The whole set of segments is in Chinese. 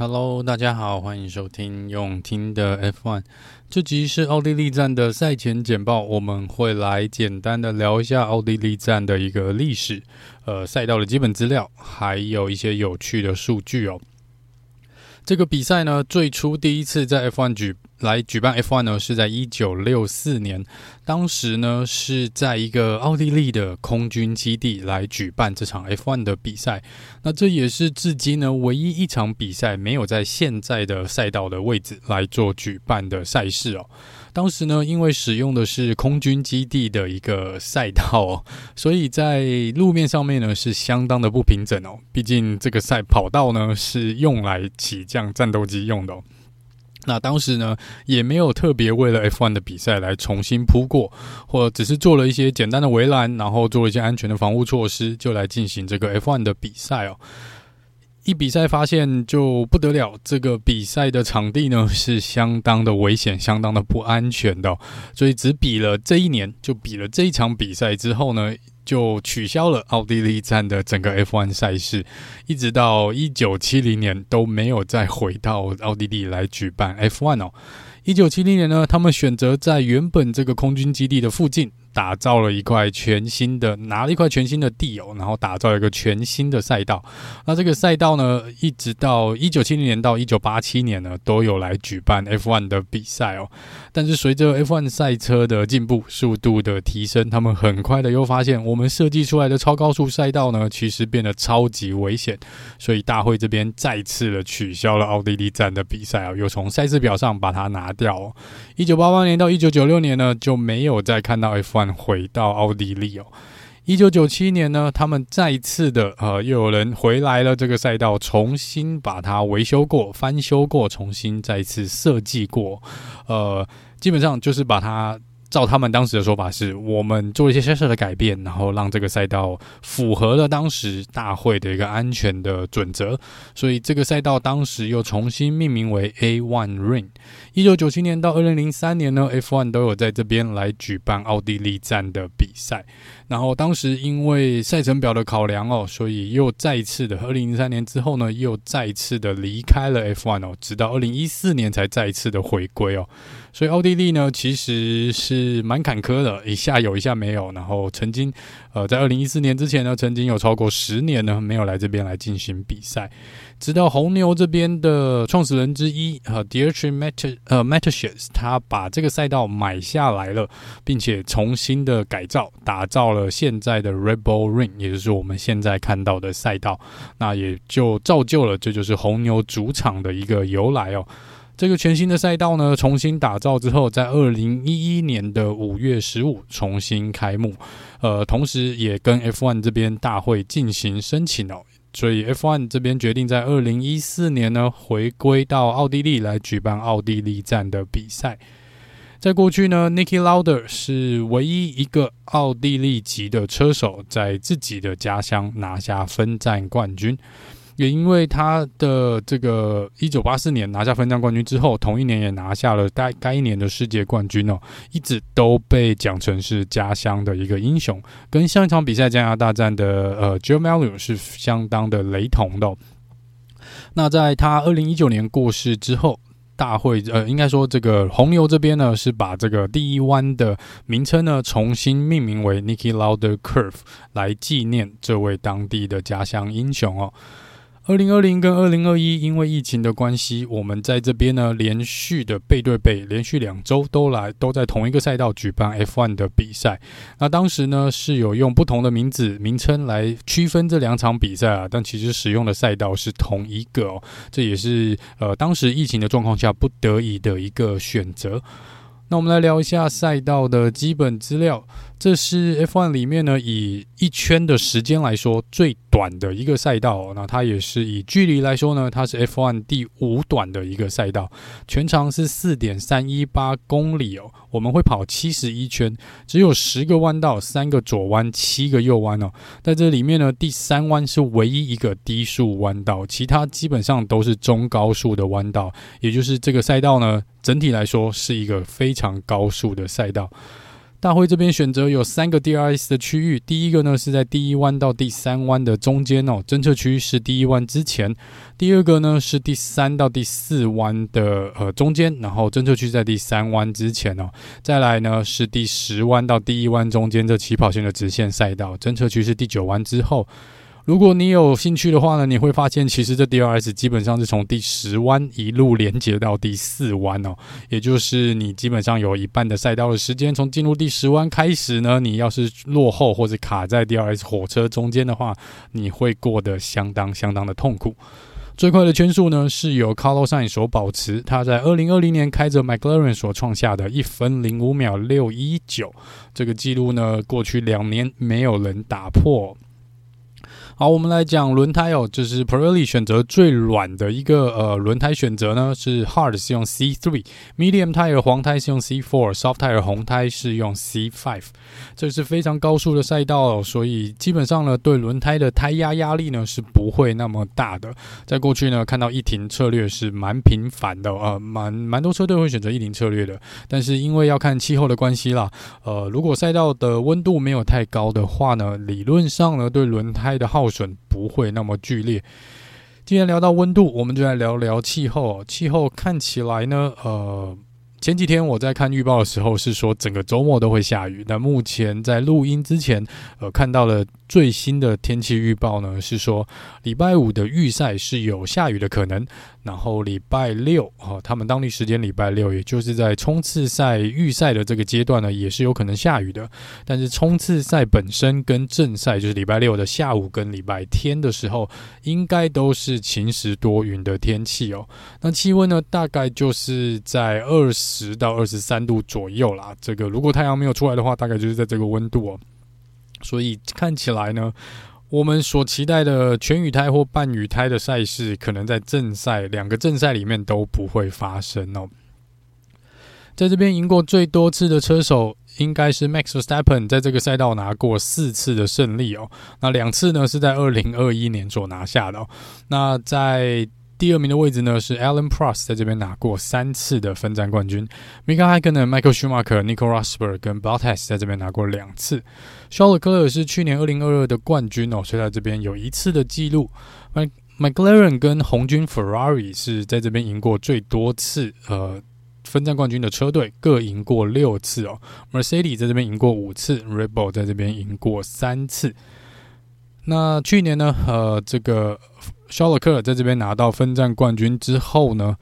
Hello，大家好，欢迎收听用听的 F1。这集是奥地利站的赛前简报，我们会来简单的聊一下奥地利站的一个历史，呃，赛道的基本资料，还有一些有趣的数据哦。这个比赛呢，最初第一次在 F1 举来举办 F1 呢，是在一九六四年。当时呢，是在一个奥地利的空军基地来举办这场 F1 的比赛。那这也是至今呢，唯一一场比赛没有在现在的赛道的位置来做举办的赛事哦。当时呢，因为使用的是空军基地的一个赛道哦，所以在路面上面呢是相当的不平整哦。毕竟这个赛跑道呢是用来起降战斗机用的。那当时呢也没有特别为了 F1 的比赛来重新铺过，或只是做了一些简单的围栏，然后做了一些安全的防护措施，就来进行这个 F1 的比赛哦。一比赛发现就不得了，这个比赛的场地呢是相当的危险，相当的不安全的，所以只比了这一年，就比了这一场比赛之后呢，就取消了奥地利站的整个 F1 赛事，一直到一九七零年都没有再回到奥地利来举办 F1 哦。一九七零年呢，他们选择在原本这个空军基地的附近。打造了一块全新的，拿了一块全新的地哦，然后打造一个全新的赛道。那这个赛道呢，一直到一九七零年到一九八七年呢，都有来举办 F1 的比赛哦。但是随着 F1 赛车的进步，速度的提升，他们很快的又发现，我们设计出来的超高速赛道呢，其实变得超级危险。所以大会这边再次的取消了奥地利站的比赛啊，又从赛事表上把它拿掉哦。一九八八年到一九九六年呢，就没有再看到 F1。回到奥地利哦，一九九七年呢，他们再次的呃，又有人回来了，这个赛道重新把它维修过、翻修过、重新再次设计过，呃，基本上就是把它。照他们当时的说法是，我们做一些小小的改变，然后让这个赛道符合了当时大会的一个安全的准则，所以这个赛道当时又重新命名为 A1 Ring。一九九七年到二零零三年呢，F1 都有在这边来举办奥地利站的比赛。然后当时因为赛程表的考量哦，所以又再次的二零零三年之后呢，又再次的离开了 F1 哦，直到二零一四年才再一次的回归哦。所以奥地利呢，其实是是蛮坎坷的，一下有，一下没有。然后曾经，呃，在二零一四年之前呢，曾经有超过十年呢，没有来这边来进行比赛。直到红牛这边的创始人之一，呃，Dietrich Matt 呃 Mateschitz 他把这个赛道买下来了，并且重新的改造，打造了现在的 Red Bull Ring，也就是我们现在看到的赛道。那也就造就了，这就是红牛主场的一个由来哦。这个全新的赛道呢，重新打造之后，在二零一一年的五月十五重新开幕，呃，同时也跟 F1 这边大会进行申请哦，所以 F1 这边决定在二零一四年呢，回归到奥地利来举办奥地利站的比赛。在过去呢，Niki Lauda 是唯一一个奥地利籍的车手，在自己的家乡拿下分站冠军。也因为他的这个一九八四年拿下分站冠军之后，同一年也拿下了该该一年的世界冠军哦，一直都被讲成是家乡的一个英雄，跟上一场比赛加拿大站的呃 Joe Malone 是相当的雷同的。那在他二零一九年过世之后，大会呃应该说这个红牛这边呢是把这个第一弯的名称呢重新命名为 Niki Lauder Curve 来纪念这位当地的家乡英雄哦。二零二零跟二零二一，因为疫情的关系，我们在这边呢连续的背对背，连续两周都来都在同一个赛道举办 F1 的比赛。那当时呢是有用不同的名字名称来区分这两场比赛啊，但其实使用的赛道是同一个哦。这也是呃当时疫情的状况下不得已的一个选择。那我们来聊一下赛道的基本资料。这是 F1 里面呢，以一圈的时间来说最短的一个赛道。那它也是以距离来说呢，它是 F1 第五短的一个赛道，全长是四点三一八公里哦。我们会跑七十一圈，只有十个弯道，三个左弯，七个右弯哦。在这里面呢，第三弯是唯一一个低速弯道，其他基本上都是中高速的弯道。也就是这个赛道呢，整体来说是一个非常高速的赛道。大会这边选择有三个 DRS 的区域，第一个呢是在第一弯到第三弯的中间哦，侦测区是第一弯之前；第二个呢是第三到第四弯的呃中间，然后侦测区在第三弯之前哦。再来呢是第十弯到第一弯中间这起跑线的直线赛道，侦测区是第九弯之后。如果你有兴趣的话呢，你会发现其实这 DRS 基本上是从第十弯一路连接到第四弯哦，也就是你基本上有一半的赛道的时间，从进入第十弯开始呢，你要是落后或者卡在 DRS 火车中间的话，你会过得相当相当的痛苦。最快的圈速呢是由 Carlos Sainz 所保持，他在二零二零年开着 McLaren 所创下的一分零五秒六一九这个记录呢，过去两年没有人打破。好，我们来讲轮胎哦，就是 Pirelli 选择最软的一个呃轮胎选择呢，是 Hard 是用 C3，Medium Tire 黄胎是用 C4，Soft Tire 红胎是用 C5，这是非常高速的赛道哦，所以基本上呢，对轮胎的胎压压力呢是不会那么大的。在过去呢，看到一停策略是蛮频繁的，呃，蛮蛮多车队会选择一停策略的，但是因为要看气候的关系啦，呃，如果赛道的温度没有太高的话呢，理论上呢，对轮胎的耗损不会那么剧烈。既然聊到温度，我们就来聊聊气候。气候看起来呢，呃，前几天我在看预报的时候是说整个周末都会下雨。那目前在录音之前，呃，看到了最新的天气预报呢，是说礼拜五的预赛是有下雨的可能。然后礼拜六，哦，他们当地时间礼拜六，也就是在冲刺赛预赛的这个阶段呢，也是有可能下雨的。但是冲刺赛本身跟正赛，就是礼拜六的下午跟礼拜天的时候，应该都是晴时多云的天气哦。那气温呢，大概就是在二十到二十三度左右啦。这个如果太阳没有出来的话，大概就是在这个温度哦。所以看起来呢。我们所期待的全雨胎或半雨胎的赛事，可能在正赛两个正赛里面都不会发生哦。在这边赢过最多次的车手，应该是 Max Verstappen，在这个赛道拿过四次的胜利哦。那两次呢是在二零二一年所拿下的哦。那在第二名的位置呢是 Alan Prost，在这边拿过三次的分站冠军。Mika Häkkinen、Michael Schumacher、Nico Rosberg 跟 Bottas 在这边拿过两次。肖勒克尔是去年二零二二的冠军哦，所以在这边有一次的记录。McLaren 跟红军 Ferrari 是在这边赢过最多次呃分站冠军的车队，各赢过六次哦。Mercedes 在这边赢过五次，Red Bull 在这边赢过三次。那去年呢，呃，这个。肖勒克在这边拿到分站冠军之后呢，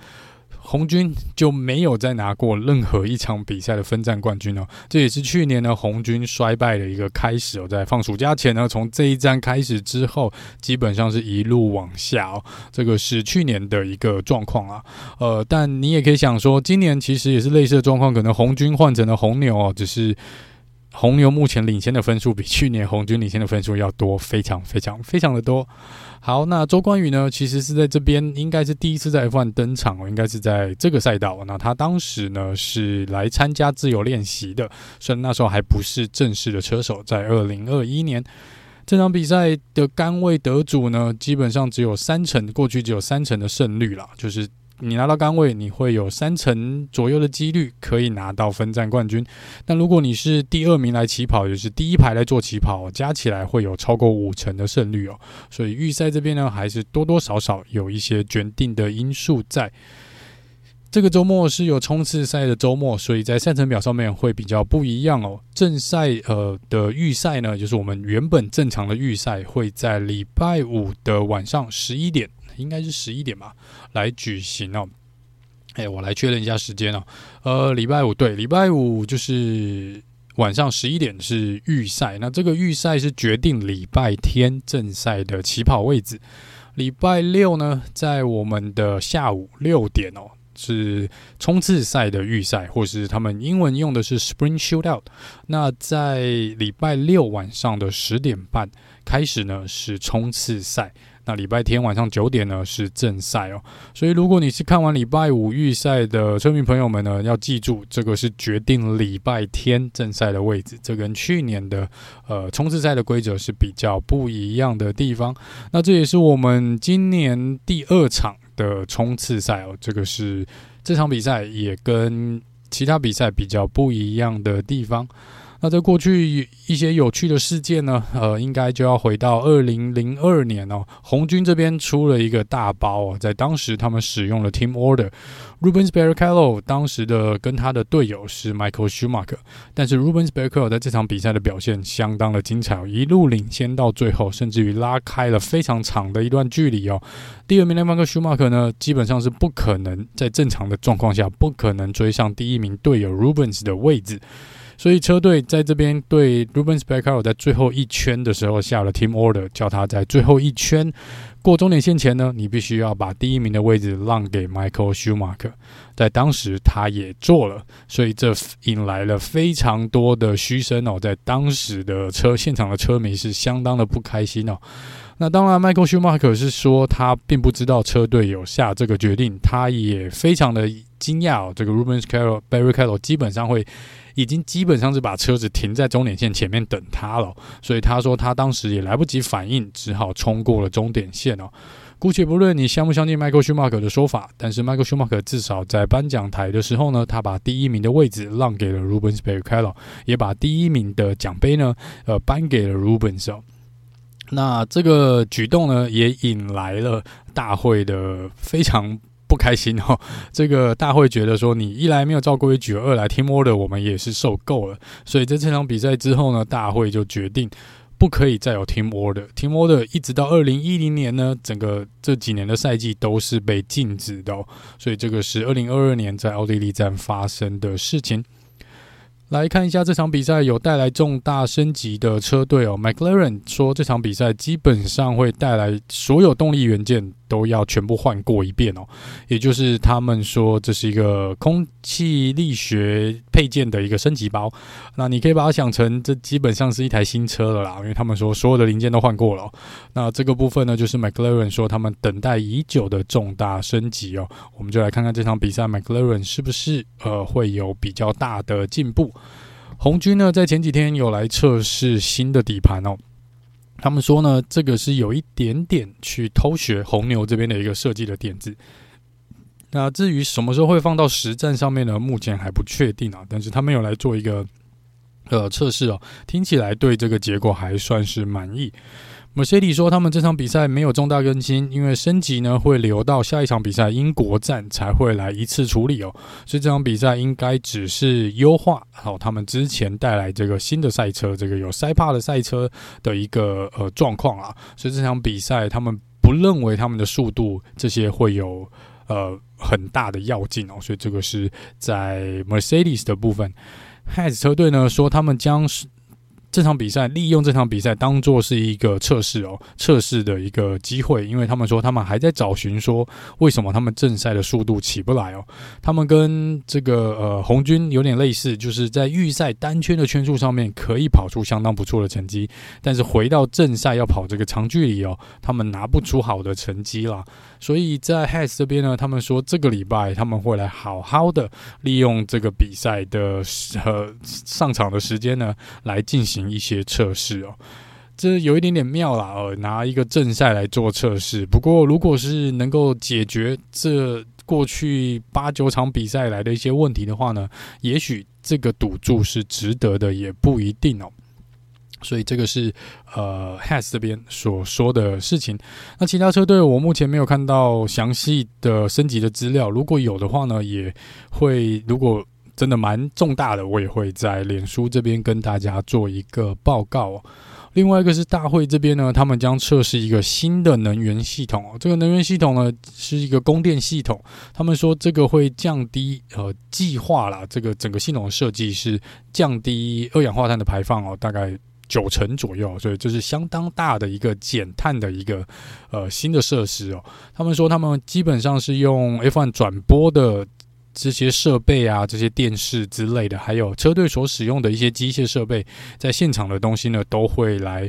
红军就没有再拿过任何一场比赛的分站冠军了。这也是去年呢红军衰败的一个开始哦。在放暑假前呢，从这一站开始之后，基本上是一路往下哦。这个是去年的一个状况啊。呃，但你也可以想说，今年其实也是类似的状况，可能红军换成了红牛哦，只是。红牛目前领先的分数比去年红军领先的分数要多，非常非常非常的多。好，那周冠宇呢，其实是在这边应该是第一次在 F1 登场哦，应该是在这个赛道。那他当时呢是来参加自由练习的，虽然那时候还不是正式的车手。在二零二一年这场比赛的杆位得主呢，基本上只有三成，过去只有三成的胜率啦，就是。你拿到杆位，你会有三成左右的几率可以拿到分站冠军。但如果你是第二名来起跑，就是第一排来做起跑，加起来会有超过五成的胜率哦。所以预赛这边呢，还是多多少少有一些决定的因素在。这个周末是有冲刺赛的周末，所以在赛程表上面会比较不一样哦。正赛呃的预赛呢，就是我们原本正常的预赛会在礼拜五的晚上十一点。应该是十一点吧，来举行哦。哎，我来确认一下时间哦。呃，礼拜五对，礼拜五就是晚上十一点是预赛。那这个预赛是决定礼拜天正赛的起跑位置。礼拜六呢，在我们的下午六点哦，是冲刺赛的预赛，或是他们英文用的是 Spring Shootout。那在礼拜六晚上的十点半开始呢，是冲刺赛。那礼拜天晚上九点呢是正赛哦，所以如果你是看完礼拜五预赛的车迷朋友们呢，要记住这个是决定礼拜天正赛的位置，这跟去年的呃冲刺赛的规则是比较不一样的地方。那这也是我们今年第二场的冲刺赛哦，这个是这场比赛也跟其他比赛比较不一样的地方。那在过去一些有趣的事件呢，呃，应该就要回到二零零二年哦，红军这边出了一个大包哦，在当时他们使用了 Team Order。Rubens Barrichello 当时的跟他的队友是 Michael Schumacher，但是 Rubens Barrichello 在这场比赛的表现相当的精彩，一路领先到最后，甚至于拉开了非常长的一段距离哦。第二名的 Michael Schumacher 呢，基本上是不可能在正常的状况下不可能追上第一名队友 Rubens 的位置。所以车队在这边对 Rubens Barrichello 在最后一圈的时候下了 Team Order，叫他在最后一圈过终点线前呢，你必须要把第一名的位置让给 Michael Schumacher。在当时他也做了，所以这引来了非常多的嘘声哦。在当时的车现场的车迷是相当的不开心哦。那当然，Michael Schumacher 是说他并不知道车队有下这个决定，他也非常的惊讶哦。这个 Rubens Barrichello 基本上会。已经基本上是把车子停在终点线前面等他了，所以他说他当时也来不及反应，只好冲过了终点线哦。姑且不论你相不相信 Michael Schumacher 的说法，但是 Michael Schumacher 至少在颁奖台的时候呢，他把第一名的位置让给了 Rubens Barrichello，也把第一名的奖杯呢，呃，颁给了 Rubens 哦。那这个举动呢，也引来了大会的非常。不开心哦，这个大会觉得说，你一来没有照规矩，二来 Team Order 我们也是受够了，所以在这场比赛之后呢，大会就决定不可以再有 Team Order。Team Order 一直到二零一零年呢，整个这几年的赛季都是被禁止的哦，所以这个是二零二二年在奥地利站发生的事情。来看一下这场比赛有带来重大升级的车队哦，McLaren 说这场比赛基本上会带来所有动力元件都要全部换过一遍哦，也就是他们说这是一个空气力学配件的一个升级包，那你可以把它想成这基本上是一台新车了啦，因为他们说所有的零件都换过了。那这个部分呢，就是 McLaren 说他们等待已久的重大升级哦，我们就来看看这场比赛 McLaren 是不是呃会有比较大的进步。红军呢，在前几天有来测试新的底盘哦。他们说呢，这个是有一点点去偷学红牛这边的一个设计的点子。那至于什么时候会放到实战上面呢？目前还不确定啊。但是他们有来做一个呃测试哦，听起来对这个结果还算是满意。Mercedes 说，他们这场比赛没有重大更新，因为升级呢会留到下一场比赛英国站才会来一次处理哦，所以这场比赛应该只是优化好他们之前带来这个新的赛车，这个有塞帕的赛车的一个呃状况啊，所以这场比赛他们不认为他们的速度这些会有呃很大的跃进哦，所以这个是在 Mercedes 的部分，Haas 车队呢说他们将是。这场比赛利用这场比赛当做是一个测试哦，测试的一个机会，因为他们说他们还在找寻说为什么他们正赛的速度起不来哦。他们跟这个呃红军有点类似，就是在预赛单圈的圈数上面可以跑出相当不错的成绩，但是回到正赛要跑这个长距离哦，他们拿不出好的成绩啦。所以在 Has 这边呢，他们说这个礼拜他们会来好好的利用这个比赛的呃上场的时间呢，来进行。一些测试哦，这有一点点妙啦哦，拿一个正赛来做测试。不过，如果是能够解决这过去八九场比赛来的一些问题的话呢，也许这个赌注是值得的，也不一定哦。所以，这个是呃 h a s 这边所说的事情。那其他车队，我目前没有看到详细的升级的资料。如果有的话呢，也会如果。真的蛮重大的，我也会在脸书这边跟大家做一个报告。另外一个是大会这边呢，他们将测试一个新的能源系统哦。这个能源系统呢是一个供电系统，他们说这个会降低呃计划啦，这个整个系统的设计是降低二氧化碳的排放哦，大概九成左右，所以这是相当大的一个减碳的一个呃新的设施哦。他们说他们基本上是用 F1 转播的。这些设备啊，这些电视之类的，还有车队所使用的一些机械设备，在现场的东西呢，都会来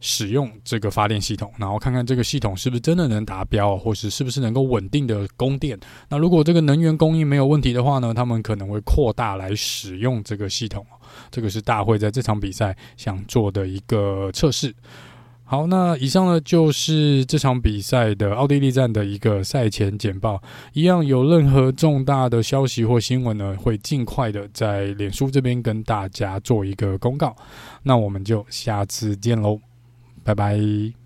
使用这个发电系统，然后看看这个系统是不是真的能达标，或是是不是能够稳定的供电。那如果这个能源供应没有问题的话呢，他们可能会扩大来使用这个系统。这个是大会在这场比赛想做的一个测试。好，那以上呢就是这场比赛的奥地利站的一个赛前简报。一样有任何重大的消息或新闻呢，会尽快的在脸书这边跟大家做一个公告。那我们就下次见喽，拜拜。